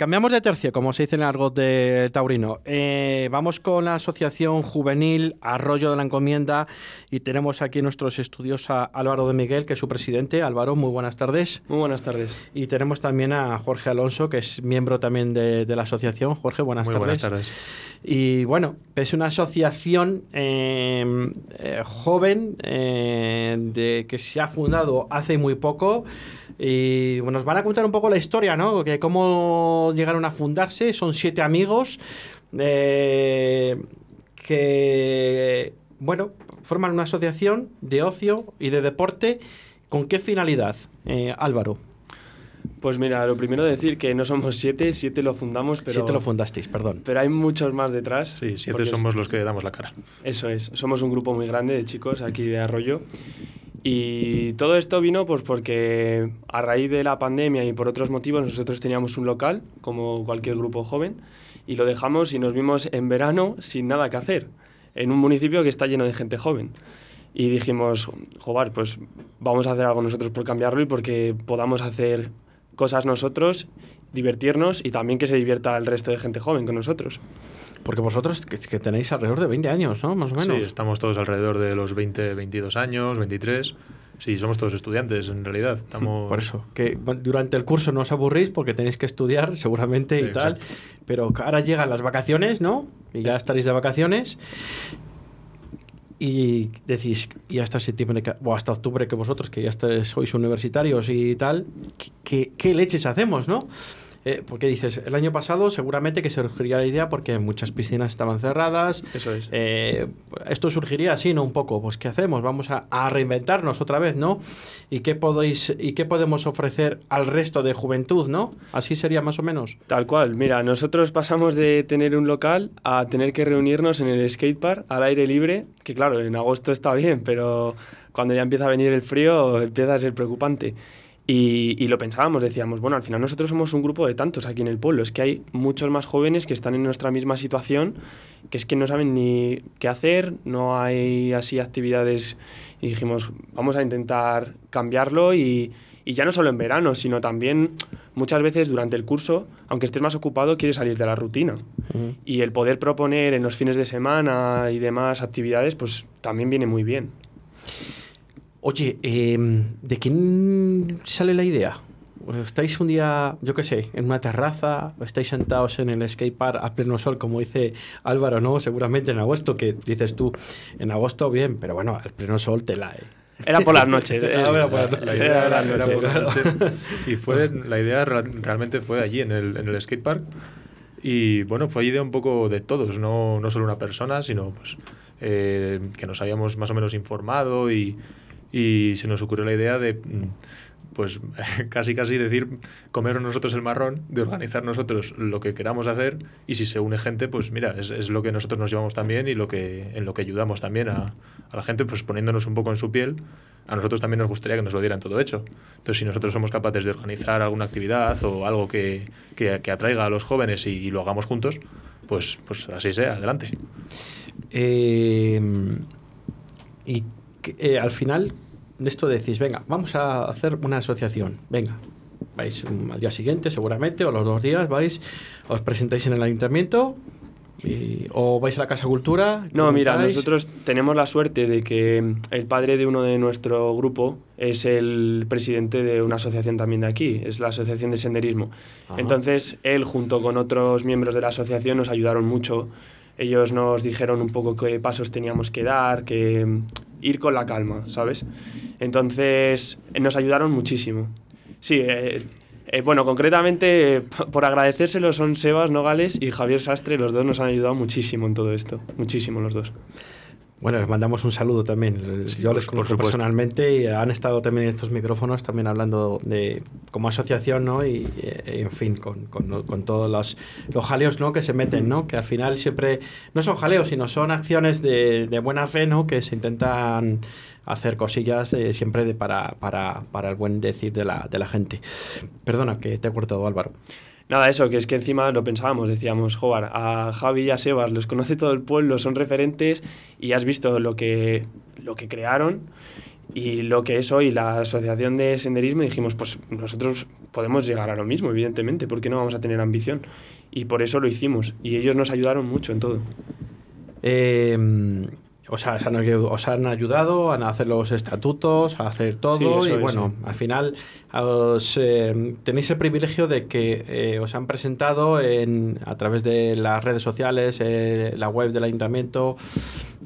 Cambiamos de tercio, como se dice en el argot de Taurino. Eh, vamos con la Asociación Juvenil Arroyo de la Encomienda y tenemos aquí en nuestros estudios a Álvaro de Miguel, que es su presidente. Álvaro, muy buenas tardes. Muy buenas tardes. Y tenemos también a Jorge Alonso, que es miembro también de, la asociación. Jorge, buenas muy tardes. Buenas tardes. Y bueno, es una asociación eh, eh, joven de, que se ha fundado hace muy poco. Y bueno, nos van a contar un poco la historia, ¿no? Que cómo llegaron a fundarse. Son siete amigos eh, que, bueno, forman una asociación de ocio y de deporte. ¿Con qué finalidad, eh, Álvaro? Pues mira, lo primero decir que no somos siete, siete lo fundamos, pero... Siete lo fundasteis, perdón. Pero hay muchos más detrás. Sí, siete somos los que damos la cara. Eso es, somos un grupo muy grande de chicos aquí de Arroyo y todo esto vino pues porque a raíz de la pandemia y por otros motivos nosotros teníamos un local, como cualquier grupo joven, y lo dejamos y nos vimos en verano sin nada que hacer, en un municipio que está lleno de gente joven. Y dijimos, joder, pues vamos a hacer algo nosotros por cambiarlo y porque podamos hacer cosas nosotros, divertirnos y también que se divierta el resto de gente joven con nosotros. Porque vosotros que, tenéis alrededor de 20 años, ¿no? Más o menos. Sí, estamos todos alrededor de los 20, 22 años, 23. Sí, somos todos estudiantes en realidad. Estamos... Por eso, que durante el curso no os aburrís porque tenéis que estudiar seguramente y tal. Pero ahora llegan las vacaciones, ¿no? Y ya estaréis de vacaciones. Y decís, y hasta septiembre o hasta octubre que vosotros, que ya sois universitarios y tal, ¿qué, qué leches hacemos, no? Eh, porque dices, el año pasado seguramente que surgiría la idea porque muchas piscinas estaban cerradas. Eso es. Eh, esto surgiría así, ¿no? Un poco. Pues, ¿qué hacemos? Vamos a, reinventarnos otra vez, ¿no? ¿Y qué, podéis, ¿Y qué podemos ofrecer al resto de juventud, ¿no? Así sería más o menos. Tal cual. Mira, nosotros pasamos de tener un local a tener que reunirnos en el skatepark al aire libre, que claro, en agosto está bien, pero cuando ya empieza a venir el frío empieza a ser preocupante. Y, lo pensábamos, decíamos, bueno, al final nosotros somos un grupo de tantos aquí en el pueblo, es que hay muchos más jóvenes que están en nuestra misma situación, que es que no saben ni qué hacer, no hay así actividades, y dijimos, vamos a intentar cambiarlo y, ya no solo en verano, sino también muchas veces durante el curso, aunque estés más ocupado, quieres salir de la rutina. Y el poder proponer en los fines de semana y demás actividades, pues también viene muy bien. Oye, em, ¿de quién sale la idea? ¿Estáis un día, yo qué sé, en una terraza? ¿O estáis sentados en el skatepark a pleno sol, como dice Álvaro, no? Seguramente en agosto, que dices tú, en agosto bien, pero bueno, al pleno sol te la... Era por las noches. era por las noches. Era, por las noches. Y fue, la idea realmente fue allí, en el, en el skatepark. Y bueno, fue idea un poco de todos, no, no solo una persona, sino pues, eh, que nos habíamos más o menos informado y y se nos ocurrió la idea de mm, pues casi casi decir comer nosotros el marrón, de organizar nosotros lo que queramos hacer y si se une gente, pues mira, es, es lo que nosotros nos llevamos también y lo que, en lo que ayudamos también a, a, la gente, pues poniéndonos un poco en su piel. A nosotros también nos gustaría que nos lo dieran todo hecho. Entonces, si nosotros somos capaces de organizar alguna actividad o algo que, que, que atraiga a los jóvenes y, lo hagamos juntos, pues, pues así sea, adelante. Eh, y eh, al final de esto decís, venga, vamos a hacer una asociación, venga, vais al día siguiente seguramente o los dos días vais, os presentáis en el ayuntamiento o vais a la Casa Cultura. No, mira, nosotros tenemos la suerte de que el padre de uno de nuestro grupo es el presidente de una asociación también de aquí, es la Asociación de Senderismo. Entonces, él junto con otros miembros de la asociación nos ayudaron mucho. Ellos nos dijeron un poco qué pasos teníamos que dar, que ir con la calma, ¿sabes? Entonces, nos ayudaron muchísimo. Sí, eh, eh, bueno, concretamente, por agradecérselo son Sebas Nogales y Javier Sastre, los dos nos han ayudado muchísimo en todo esto, muchísimo los dos. Bueno, les mandamos un saludo también. Yo les conozco personalmente y han estado también en estos micrófonos también hablando de como asociación, ¿no? Y, eh, en fin, con, con, con todos los, los, jaleos, ¿no? Que se meten, ¿no? Que al final siempre no son jaleos, sino son acciones de, de buena fe, ¿no? Que se intentan hacer cosillas eh, siempre de para, para, para, el buen decir de la, de la gente. Perdona que te he cortado, Álvaro. Nada, eso, que es que encima lo pensábamos, decíamos, joder, a Javi y a Sebas los conoce todo el pueblo, son referentes y has visto lo que, lo que crearon y lo que es hoy la Asociación de Senderismo dijimos, pues nosotros podemos llegar a lo mismo, evidentemente, porque no vamos a tener ambición. Y por eso lo hicimos. Y ellos nos ayudaron mucho en todo. Eh, o sea, os han, os han, ayudado a hacer los estatutos, a hacer todo. y bueno, al final os, eh, tenéis el privilegio de que eh, os han presentado en, a través de las redes sociales, eh, la web del ayuntamiento.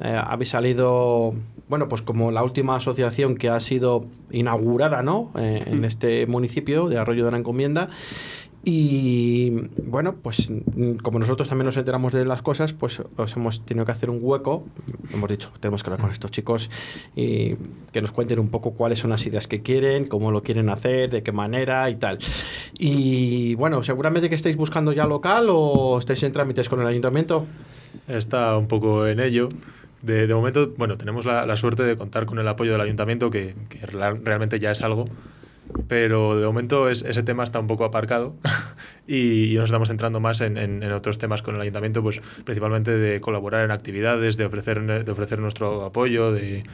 habéis salido, bueno, pues como la última asociación que ha sido inaugurada, ¿no? en mm. este municipio de Arroyo de la Encomienda. Y bueno, pues como nosotros también nos enteramos de las cosas, pues os hemos tenido que hacer un hueco. Hemos dicho, tenemos que hablar con estos chicos y que nos cuenten un poco cuáles son las ideas que quieren, cómo lo quieren hacer, de qué manera y tal. Y bueno, seguramente que estáis buscando ya local o estáis en trámites con el ayuntamiento. Está un poco en ello. De, de momento, bueno, tenemos la, la, suerte de contar con el apoyo del ayuntamiento, que, que realmente ya es algo pero de momento es, ese tema está un poco aparcado y, nos estamos centrando más en, en, otros temas con el ayuntamiento, pues principalmente de colaborar en actividades, de ofrecer, de ofrecer nuestro apoyo, de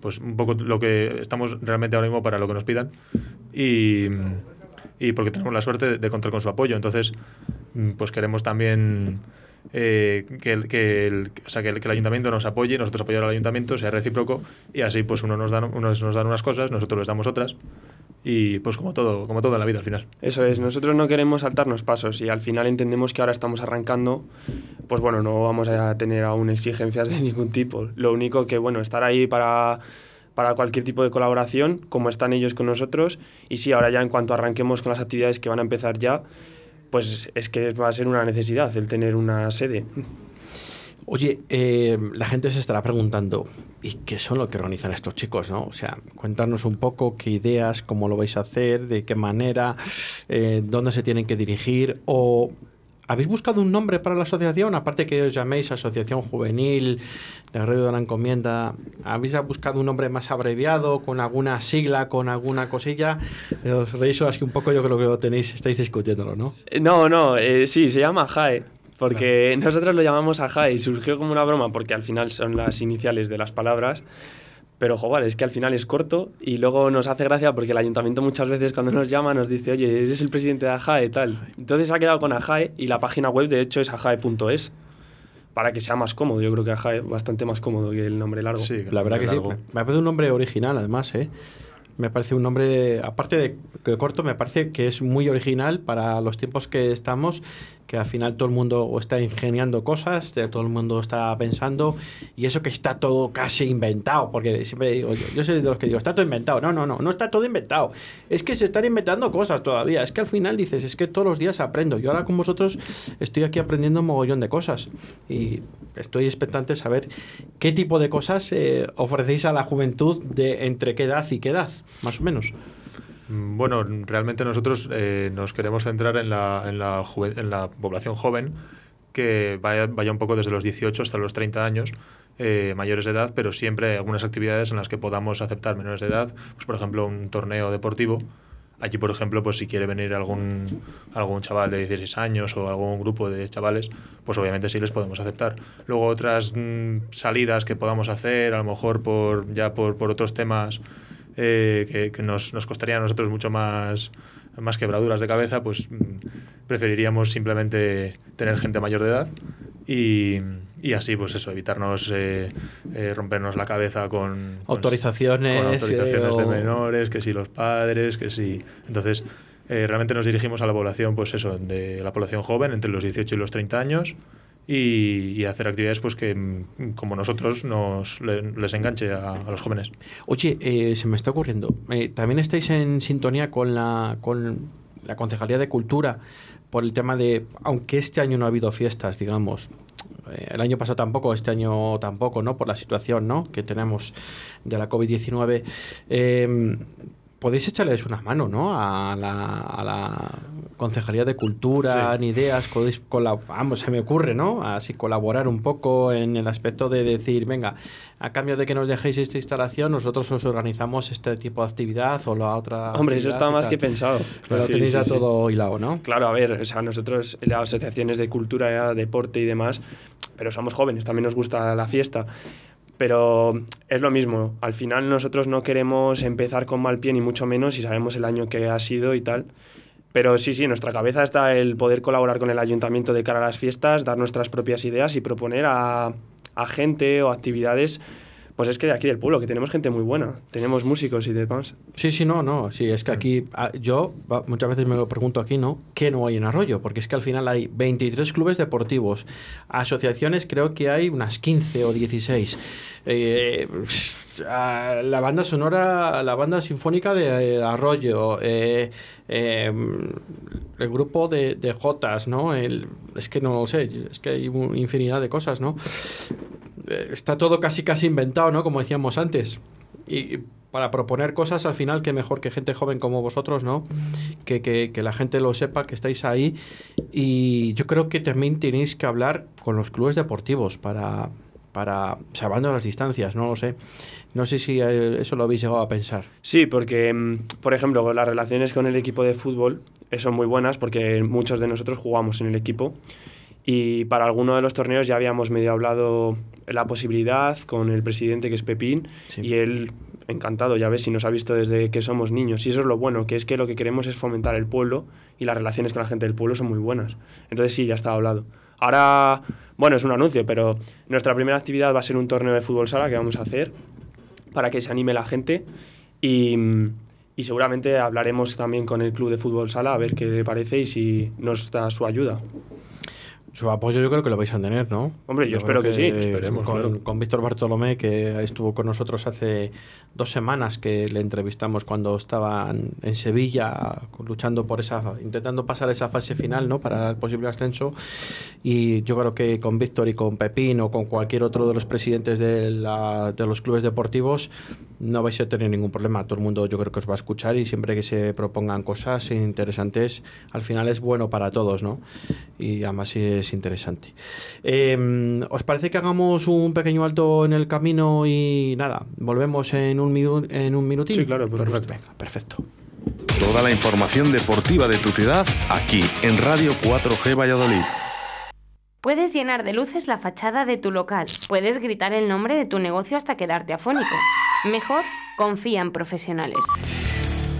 pues un poco lo que estamos realmente ahora mismo para lo que nos pidan y, y porque tenemos la suerte de, contar con su apoyo. Entonces, pues queremos también eh, que, el, que, el, o sea, que, el, que, el, ayuntamiento nos apoye, nosotros apoyar al ayuntamiento, sea recíproco y así pues uno nos da, unos nos dan unas cosas, nosotros les damos otras y pues como todo, como todo en la vida al final. Eso es, nosotros no queremos saltarnos pasos y al final entendemos que ahora estamos arrancando, pues bueno, no vamos a tener aún exigencias de ningún tipo. Lo único que, bueno, estar ahí para para cualquier tipo de colaboración, como están ellos con nosotros. Y sí, ahora ya en cuanto arranquemos con las actividades que van a empezar ya, pues es que va a ser una necesidad el tener una sede. Oye, eh, la gente se estará preguntando, ¿y qué son lo que organizan estos chicos? ¿no? O sea, cuéntanos un poco qué ideas, cómo lo vais a hacer, de qué manera, eh, dónde se tienen que dirigir o... ¿Habéis buscado un nombre para la asociación? Aparte que os llaméis Asociación Juvenil de Río de la Encomienda, ¿habéis buscado un nombre más abreviado, con alguna sigla, con alguna cosilla? Os reís así un poco, yo creo que lo tenéis, estáis discutiéndolo, ¿no? No, no, eh, sí, se llama JAE porque nosotros lo llamamos Aja y surgió como una broma porque al final son las iniciales de las palabras. Pero, joder, es que al final es corto y luego nos hace gracia porque el ayuntamiento muchas veces cuando nos llama nos dice, oye, eres el presidente de AJAE y tal. Entonces ha quedado con AJAE y la página web de hecho es ajae.es para que sea más cómodo. Yo creo que AJAE es bastante más cómodo que el nombre largo. Sí, la verdad que sí. Me parece un nombre original además, ¿eh? Me parece un nombre, aparte de que corto, me parece que es muy original para los tiempos que estamos que al final todo el mundo está ingeniando cosas, todo el mundo está pensando, y eso que está todo casi inventado, porque siempre digo, yo, soy de los que digo, está todo inventado. No, no, no, no está todo inventado. Es que se están inventando cosas todavía. Es que al final dices, es que todos los días aprendo. Yo ahora con vosotros estoy aquí aprendiendo un mogollón de cosas, y estoy expectante de saber qué tipo de cosas eh, ofrecéis a la juventud de entre qué edad y qué edad, más o menos. Mm, bueno, realmente nosotros eh, nos queremos centrar en la, en, la en la población joven que vaya, vaya, un poco desde los 18 hasta los 30 años, eh, mayores de edad, pero siempre hay algunas actividades en las que podamos aceptar menores de edad, pues por ejemplo un torneo deportivo. Allí, por ejemplo, pues si quiere venir algún, algún chaval de 16 años o algún grupo de chavales, pues obviamente sí les podemos aceptar. Luego otras mm, salidas que podamos hacer, a lo mejor por, ya por, por otros temas eh, que, nos, nos, costaría a nosotros mucho más, más quebraduras de cabeza, pues mm, preferiríamos simplemente tener gente mayor de edad y, y así, pues eso, evitarnos eh, eh, rompernos la cabeza con, autorizaciones, con autorizaciones de menores, que si los padres, que si... Entonces, realmente nos dirigimos a la población, pues eso, de la población joven, entre los 18 y los 30 años, y, hacer actividades pues que mm, como nosotros nos les enganche a, los jóvenes. Oye, eh, se me está ocurriendo, eh, también estáis en sintonía con la, con la Concejalía de Cultura por el tema de, aunque este año no ha habido fiestas, digamos, eh, el año pasado tampoco, este año tampoco, ¿no? Por la situación, ¿no? Que tenemos de la COVID-19 podéis echarles una mano, ¿no? A la, a la Concejalía de Cultura, en ideas, podéis vamos, se me ocurre, ¿no? Así colaborar un poco en el aspecto de decir, venga, a cambio de que nos dejéis esta instalación, nosotros os organizamos este tipo de actividad o la otra. Hombre, eso está más que pensado. Pero lo tenéis ya todo hilado, ¿no? Claro, a ver, o sea, nosotros, las asociaciones de cultura, deporte y demás, pero somos jóvenes, también nos gusta la fiesta pero es lo mismo. Al final nosotros no queremos empezar con mal pie ni mucho menos y sabemos el año que ha sido y tal. Pero sí, sí, en nuestra cabeza está el poder colaborar con el ayuntamiento de cara a las fiestas, dar nuestras propias ideas y proponer a, a gente o actividades pues es que de aquí del pueblo, que tenemos gente muy buena, tenemos músicos y demás. Sí, sí, no, no, sí, es que aquí ah, yo muchas veces me lo pregunto aquí, ¿no? ¿Qué no hay en Arroyo? Porque es que al final hay 23 clubes deportivos, asociaciones creo que hay unas 15 o 16. Eh, la banda sonora, la banda sinfónica de eh, Arroyo, eh, el grupo de, de Jotas, ¿no? El, es que no lo sé, es que hay infinidad de cosas, ¿no? Eh, está todo casi casi inventado, ¿no? Como decíamos antes. Y para proponer cosas al final, que mejor que gente joven como vosotros, ¿no? Que, que, la gente lo sepa, que estáis ahí. Y yo creo que también tenéis que hablar con los clubes deportivos para, para salvando las distancias, no lo sé. No sé si eh, eso lo habéis llegado a pensar. Sí, porque, mm, por ejemplo, las relaciones con el equipo de fútbol eh, son muy buenas porque muchos de nosotros jugamos en el equipo y para alguno de los torneos ya habíamos medio hablado la posibilidad con el presidente que es Pepín y él encantado, ya ves, si nos ha visto desde que somos niños. Y eso es lo bueno, que es que lo que queremos es fomentar el pueblo y las relaciones con la gente del pueblo son muy buenas. Entonces sí, ya está hablado. Ahora, bueno, es un anuncio, pero nuestra primera actividad va a ser un torneo de fútbol sala que vamos a hacer para que se anime la gente y, y seguramente hablaremos también con el club de fútbol sala a ver qué le parece y si nos da su ayuda. Su apoyo yo creo que lo vais a tener, ¿no? Hombre, yo, espero que, sí. Esperemos, con, con Víctor Bartolomé, que estuvo con nosotros hace dos semanas, que le entrevistamos cuando estaban en Sevilla luchando por esa, intentando pasar esa fase final, ¿no? Para el posible ascenso. Y yo creo que con Víctor y con Pepín o con cualquier otro de los presidentes de, la, de los clubes deportivos no vais a tener ningún problema. Todo el mundo yo creo que os va a escuchar y siempre que se propongan cosas interesantes, al final es bueno para todos, ¿no? Y además es interesante. Em, ¿Os parece que hagamos un pequeño alto en el camino y nada, volvemos en un, en un minutito? Sí, claro, perfecto. perfecto. Toda la información deportiva de tu ciudad aquí en Radio 4G Valladolid. Puedes llenar de luces la fachada de tu local. Puedes gritar el nombre de tu negocio hasta quedarte afónico. Mejor, confía en profesionales.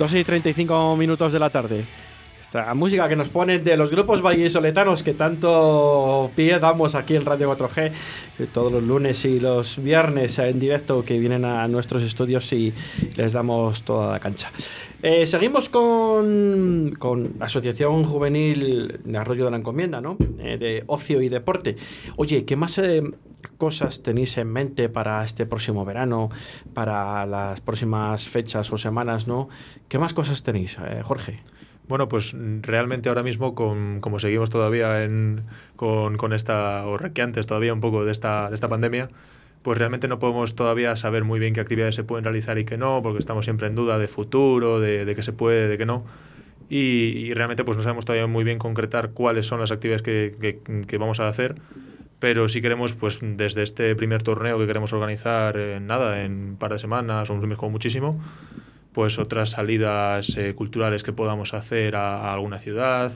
12 y 35 minutos de la tarde. Esta música que nos ponen de los grupos vallisoletanos que tanto pie damos aquí en Radio 4G todos los lunes y los viernes en directo que vienen a nuestros estudios y les damos toda la cancha. Eh, seguimos con, con la Asociación Juvenil de Arroyo de la Encomienda, ¿no? Eh, de ocio y deporte. Oye, ¿qué más eh, cosas tenéis en mente para este próximo verano, para las próximas fechas o semanas, ¿no? ¿Qué más cosas tenéis, eh, Jorge? Bueno, pues realmente ahora mismo, con, como seguimos todavía en, con, con, esta, o que antes todavía un poco de esta, de esta pandemia, pues realmente no podemos todavía saber muy bien qué actividades se pueden realizar y qué no, porque estamos siempre en duda de futuro, de, de qué se puede, de qué no. Y, y, realmente pues no sabemos todavía muy bien concretar cuáles son las actividades que, que, que vamos a hacer pero si queremos, pues desde este primer torneo que queremos organizar en nada, en un par de semanas o un mes como muchísimo, pues otras salidas eh, culturales que podamos hacer a, alguna ciudad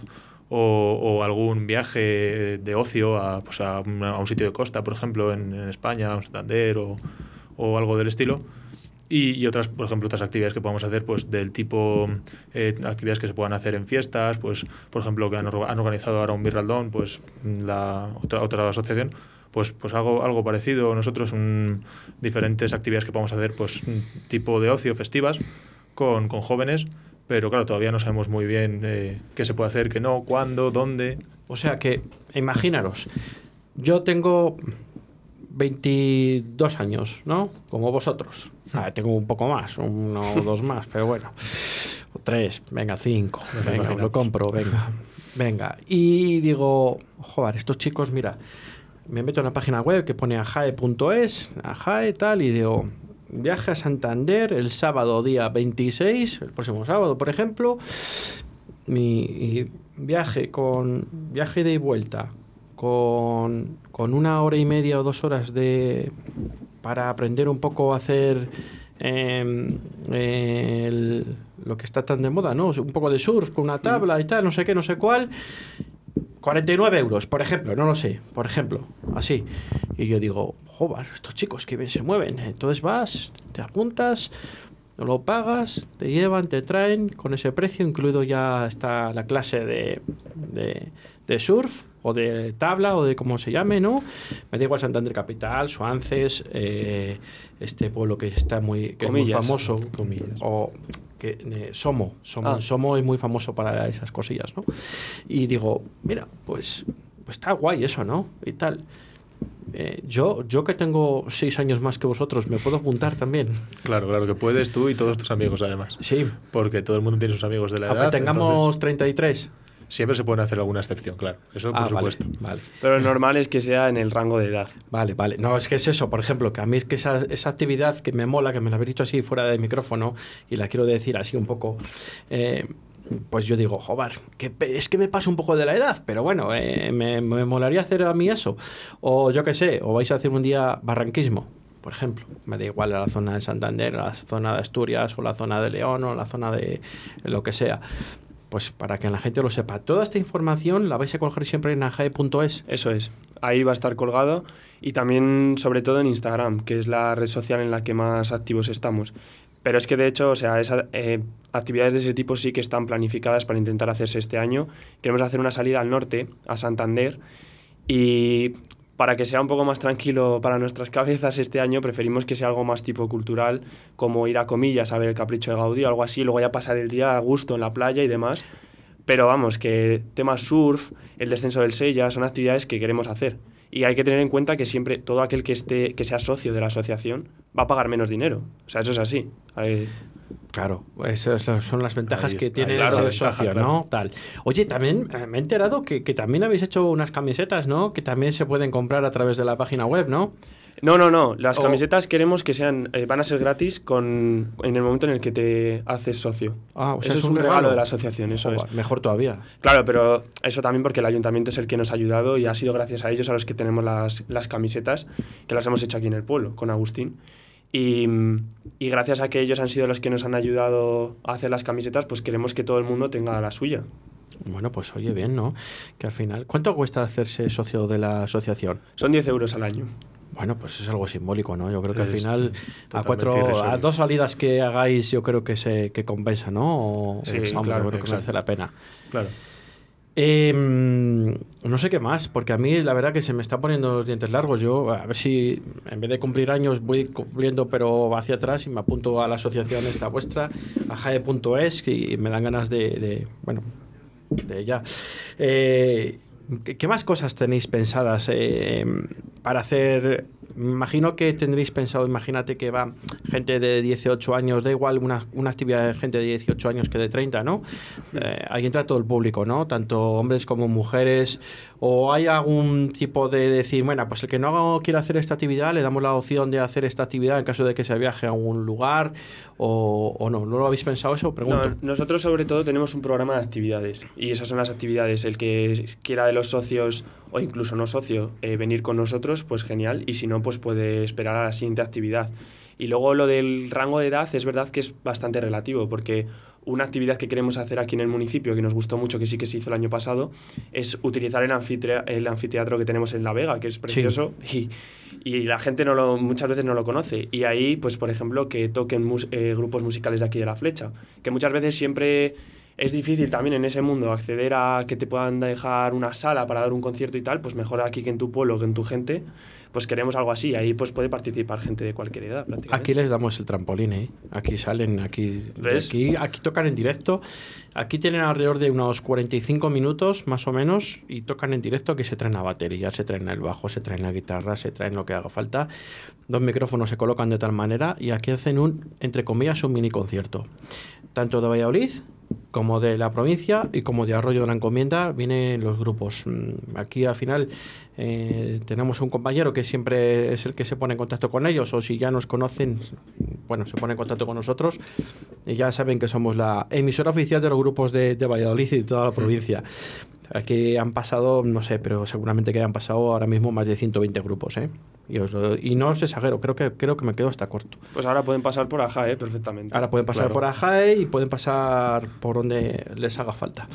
o, o algún viaje de ocio a, pues a, a un sitio de costa, por ejemplo, en, en España, a un Santander o, o algo del estilo. Y, y otras, por ejemplo, otras actividades que podamos hacer, pues del tipo eh, actividades que se puedan hacer en fiestas, pues, por ejemplo, que han, han organizado ahora un Birraldón, pues la otra, otra asociación, pues, pues algo, algo parecido. Nosotros, un, diferentes actividades que podamos hacer, pues tipo de ocio, festivas, con, con jóvenes, pero claro, todavía no sabemos muy bien eh, qué se puede hacer, qué no, cuándo, dónde. O sea que, imaginaros, yo tengo 22 años, ¿no? Como vosotros. Ah, tengo un poco más, uno o dos más, pero bueno. O tres, venga, cinco. Nos Venga, imaginamos. lo compro, venga. Venga. Y digo, joder, estos chicos, mira, me meto en la página web que pone ajae.es, ajae tal, y digo, viaje a Santander el sábado día 26, el próximo sábado, por ejemplo, mi viaje con viaje de vuelta con, con una hora y media o dos horas de para aprender un poco a hacer em, el- lo que está tan de moda, ¿no? Un poco de surf con una tabla y tal, no sé qué, no sé cuál. 49 euros, por ejemplo, no lo sé, por ejemplo, así. Y yo digo, joder, estos chicos que bien se mueven. Entonces vas, te apuntas, lo pagas, te llevan, te traen con ese precio, incluido ya está la clase de, de, de surf o de tabla o de cómo se llame, ¿no? Me da igual Santander Capital, Suances, eh, este pueblo que está muy, que es muy Comillas. famoso, o que, eh, Somo, Somo, Ah. Somo es muy famoso para esas cosillas, ¿no? Y digo, mira, pues, pues está guay eso, ¿no? Y tal. Eh, yo, yo que tengo seis años más que vosotros, ¿me puedo apuntar también? Claro, claro que puedes tú y todos tus amigos además. Sí, Porque todo el mundo tiene sus amigos de la aunque edad. tengamos 33. Siempre se puede hacer alguna excepción, claro. Eso por Ah, supuesto. Vale, Pero lo normal es que sea en el rango de edad. vale, vale. No, es que es eso, por ejemplo, que a mí es que esa, esa actividad que me mola, que me la habéis dicho así fuera de micrófono, y la quiero decir así un poco, eh, pues yo digo, joder, que es que me pasa un poco de la edad, pero bueno, eh, me, me molaría hacer a mí eso. O yo qué sé, o vais a hacer un día barranquismo. Por ejemplo, me da igual la zona de Santander, la zona de Asturias, o la zona de León, o la zona de lo que sea. Pues para que la gente lo sepa. Toda esta información la vais a coger siempre en ajae.es. Eso es. Ahí va a estar colgado y también, sobre todo, en Instagram, que es la red social en la que más activos estamos. Pero es que, de hecho, o sea, esa- eh, actividades de ese tipo sí que están planificadas para intentar hacerse este año. Queremos hacer una salida al norte, a Santander, y para que sea un poco más tranquilo para nuestras cabezas este año, preferimos que sea algo más tipo cultural, como ir a comillas a ver el capricho de Gaudí o algo así, luego ya pasar el día a gusto en la playa y demás. Pero vamos, que temas surf, el descenso del Sella, son actividades que queremos hacer. Y hay que tener en cuenta que siempre todo aquel que, esté, que sea socio de la asociación va a pagar menos dinero. O sea, eso es así. Claro, esas son las ventajas que tiene la ser ventaja, socio, claro. ¿no? Tal. Oye, también eh, me he enterado que, que también habéis hecho unas camisetas, ¿no? Que también se pueden comprar a través de la página web, ¿no? No, no, no. Las O- camisetas queremos que sean, eh, van a ser gratis con, en el momento en el que te haces socio. Ah, o sea, eso es un regalo, de la asociación, eso es. Mejor todavía. Claro, pero eso también porque el ayuntamiento es el que nos ha ayudado y ha sido gracias a ellos a los que tenemos las, las camisetas, que las hemos hecho aquí en el pueblo, con Agustín. Y, y gracias a que ellos han sido los que nos han ayudado a hacer las camisetas, pues queremos que todo el mundo tenga la suya. Bueno, pues oye, bien, ¿no? Que al final... ¿Cuánto cuesta hacerse socio de la asociación? Son 10 euros al año. Bueno, pues es algo simbólico, ¿no? Yo creo que al Es final a cuatro, a dos salidas que hagáis, yo creo que se que compensa, ¿no? O- Sí, vamos, claro, yo creo que merece la pena. Claro. Eh, no sé qué más, porque a mí la verdad que se me están poniendo los dientes largos. Yo, a ver si en vez de cumplir años, voy cumpliendo, pero hacia atrás y me apunto a la asociación esta vuestra, a jae.es, y me dan ganas de, de, bueno, de ya. Eh, ¿qué, qué más cosas tenéis pensadas eh, para hacer? Me Imagino que tendréis pensado, imagínate que va gente de 18 años, da igual una, una actividad de gente de 18 años que de 30, ¿no? Eh, ahí entra todo el público, ¿no? Tanto hombres como mujeres. ¿O hay algún tipo de decir, bueno, pues el que no quiera hacer esta actividad, le damos la opción de hacer esta actividad en caso de que se viaje a un lugar? ¿O, o no? ¿No lo habéis pensado eso? Pregunto. No, nosotros sobre todo tenemos un programa de actividades y esas son las actividades. El que quiera de los socios o incluso no socio eh, venir con nosotros, pues genial. Y si no, pues puede esperar a la siguiente actividad. Y luego lo del rango de edad es verdad que es bastante relativo porque una actividad que queremos hacer aquí en el municipio, que nos gustó mucho, que sí que se hizo el año pasado, es utilizar el, anfitre- el anfiteatro que tenemos en La Vega, que es precioso y, y la gente no lo, muchas veces no lo conoce. Y ahí, pues por ejemplo, que toquen mus- eh, grupos musicales de aquí de La Flecha, que muchas veces siempre es difícil también en ese mundo acceder a que te puedan dejar una sala para dar un concierto y tal, pues mejor aquí que en tu pueblo, que en tu gente, pues queremos algo así. Ahí pues puede participar gente de cualquier edad prácticamente. Aquí les damos el trampolín, ¿eh? Aquí salen, aquí, aquí, aquí tocan en directo. Aquí tienen alrededor de unos 45 minutos, más o menos, y tocan en directo que se traen la batería, se traen el bajo, se traen la guitarra, se traen lo que haga falta. Dos micrófonos se colocan de tal manera y aquí hacen un, entre comillas, un mini concierto. Tanto de Valladolid como de la provincia y como de Arroyo de la Encomienda vienen los grupos. Mm, Aquí al final eh, tenemos un compañero que siempre es el que se pone en contacto con ellos o si ya nos conocen, bueno, se pone en contacto con nosotros y ya saben que somos la emisora oficial de los grupos de, de Valladolid y de toda la provincia. Aquí han pasado, no sé, pero seguramente que han pasado ahora mismo más de 120 grupos, ¿eh? Y, os lo- y no os exagero, creo que, creo que me quedo hasta corto. Pues ahora pueden pasar por Aja, ¿eh? perfectamente. Ahora pueden pasar Claro. por Ajae y pueden pasar por les haga falta.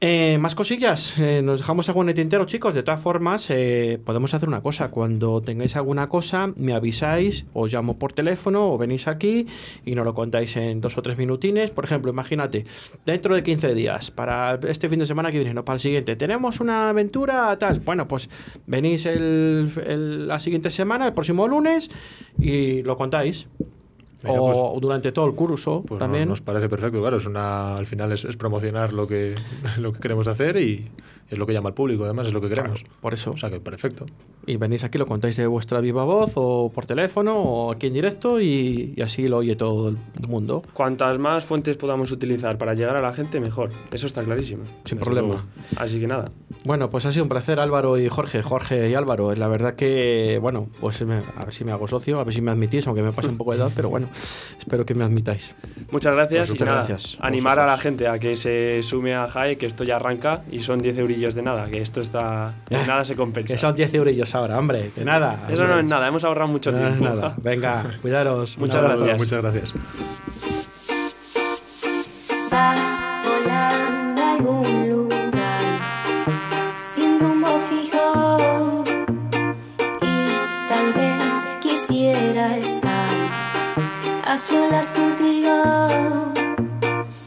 Eh, más cosillas, Eh, nos dejamos algo en tintero, chicos. De todas formas, eh, podemos hacer una cosa. Cuando tengáis alguna cosa, me avisáis, os llamo por teléfono o venís aquí y nos lo contáis en dos o tres minutines. Por ejemplo, imagínate, dentro de 15 días, para este fin de semana que viene, no para el siguiente, tenemos una aventura tal. Bueno, pues venís el- la siguiente semana, el próximo lunes, y lo contáis. Venga, o pues- durante todo el curso Pues también. no- nos parece perfecto, claro. Es una, al final es, es promocionar lo que, lo que queremos hacer y es lo que llama al público, además es lo que queremos. Claro, por eso. O sea que perfecto. Y venís aquí, lo contáis de vuestra viva voz o por teléfono o aquí en directo y, y así lo oye todo el mundo. Cuantas más fuentes podamos utilizar para llegar a la gente, mejor. Eso está clarísimo. Sin Desde problema. luego. Así que nada. Bueno, pues ha sido un placer Álvaro y Jorge, Jorge y Álvaro. La verdad que, bueno, pues me- a ver si me hago socio, a ver si me admitís, aunque me pase un poco de edad, pero bueno, espero que me admitáis. Muchas gracias Pues y muchas nada, gracias. animar a la gente a que se sume a JAE, que esto ya arranca y son 10 eurillos de nada, que esto está... De nada se compensa. Que son 10 eurillos ahora, hombre, que nada. Eso no es nada, hemos ahorrado mucho No es tiempo. nada. Venga, cuidaros. Muchas gracias. Muchas gracias. Solas contigo.